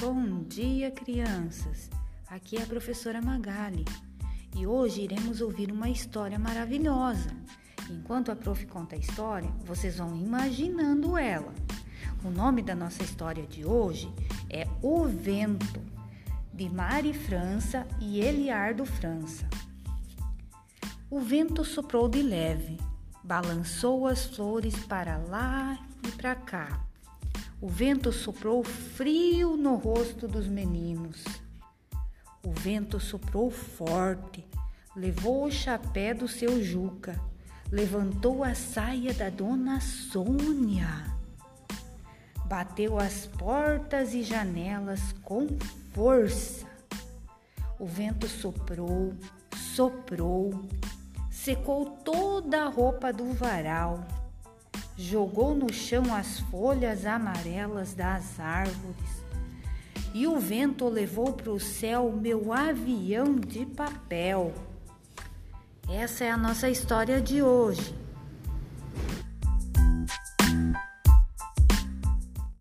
Bom dia, crianças! Aqui é a professora Magali e hoje iremos ouvir uma história maravilhosa. Enquanto a prof conta a história, vocês vão imaginando ela. O nome da nossa história de hoje é O Vento, de Mari França e Eliardo França. O vento soprou de leve, balançou as flores para lá e para cá o vento soprou frio no rosto dos meninos. O vento soprou forte, levou o chapéu do seu Juca, levantou a saia da dona Sônia. Bateu as portas e janelas com força. O vento soprou, soprou, secou toda a roupa do varal jogou no chão as folhas amarelas das árvores, e o vento levou para o céu meu avião de papel. Essa é a nossa história de hoje.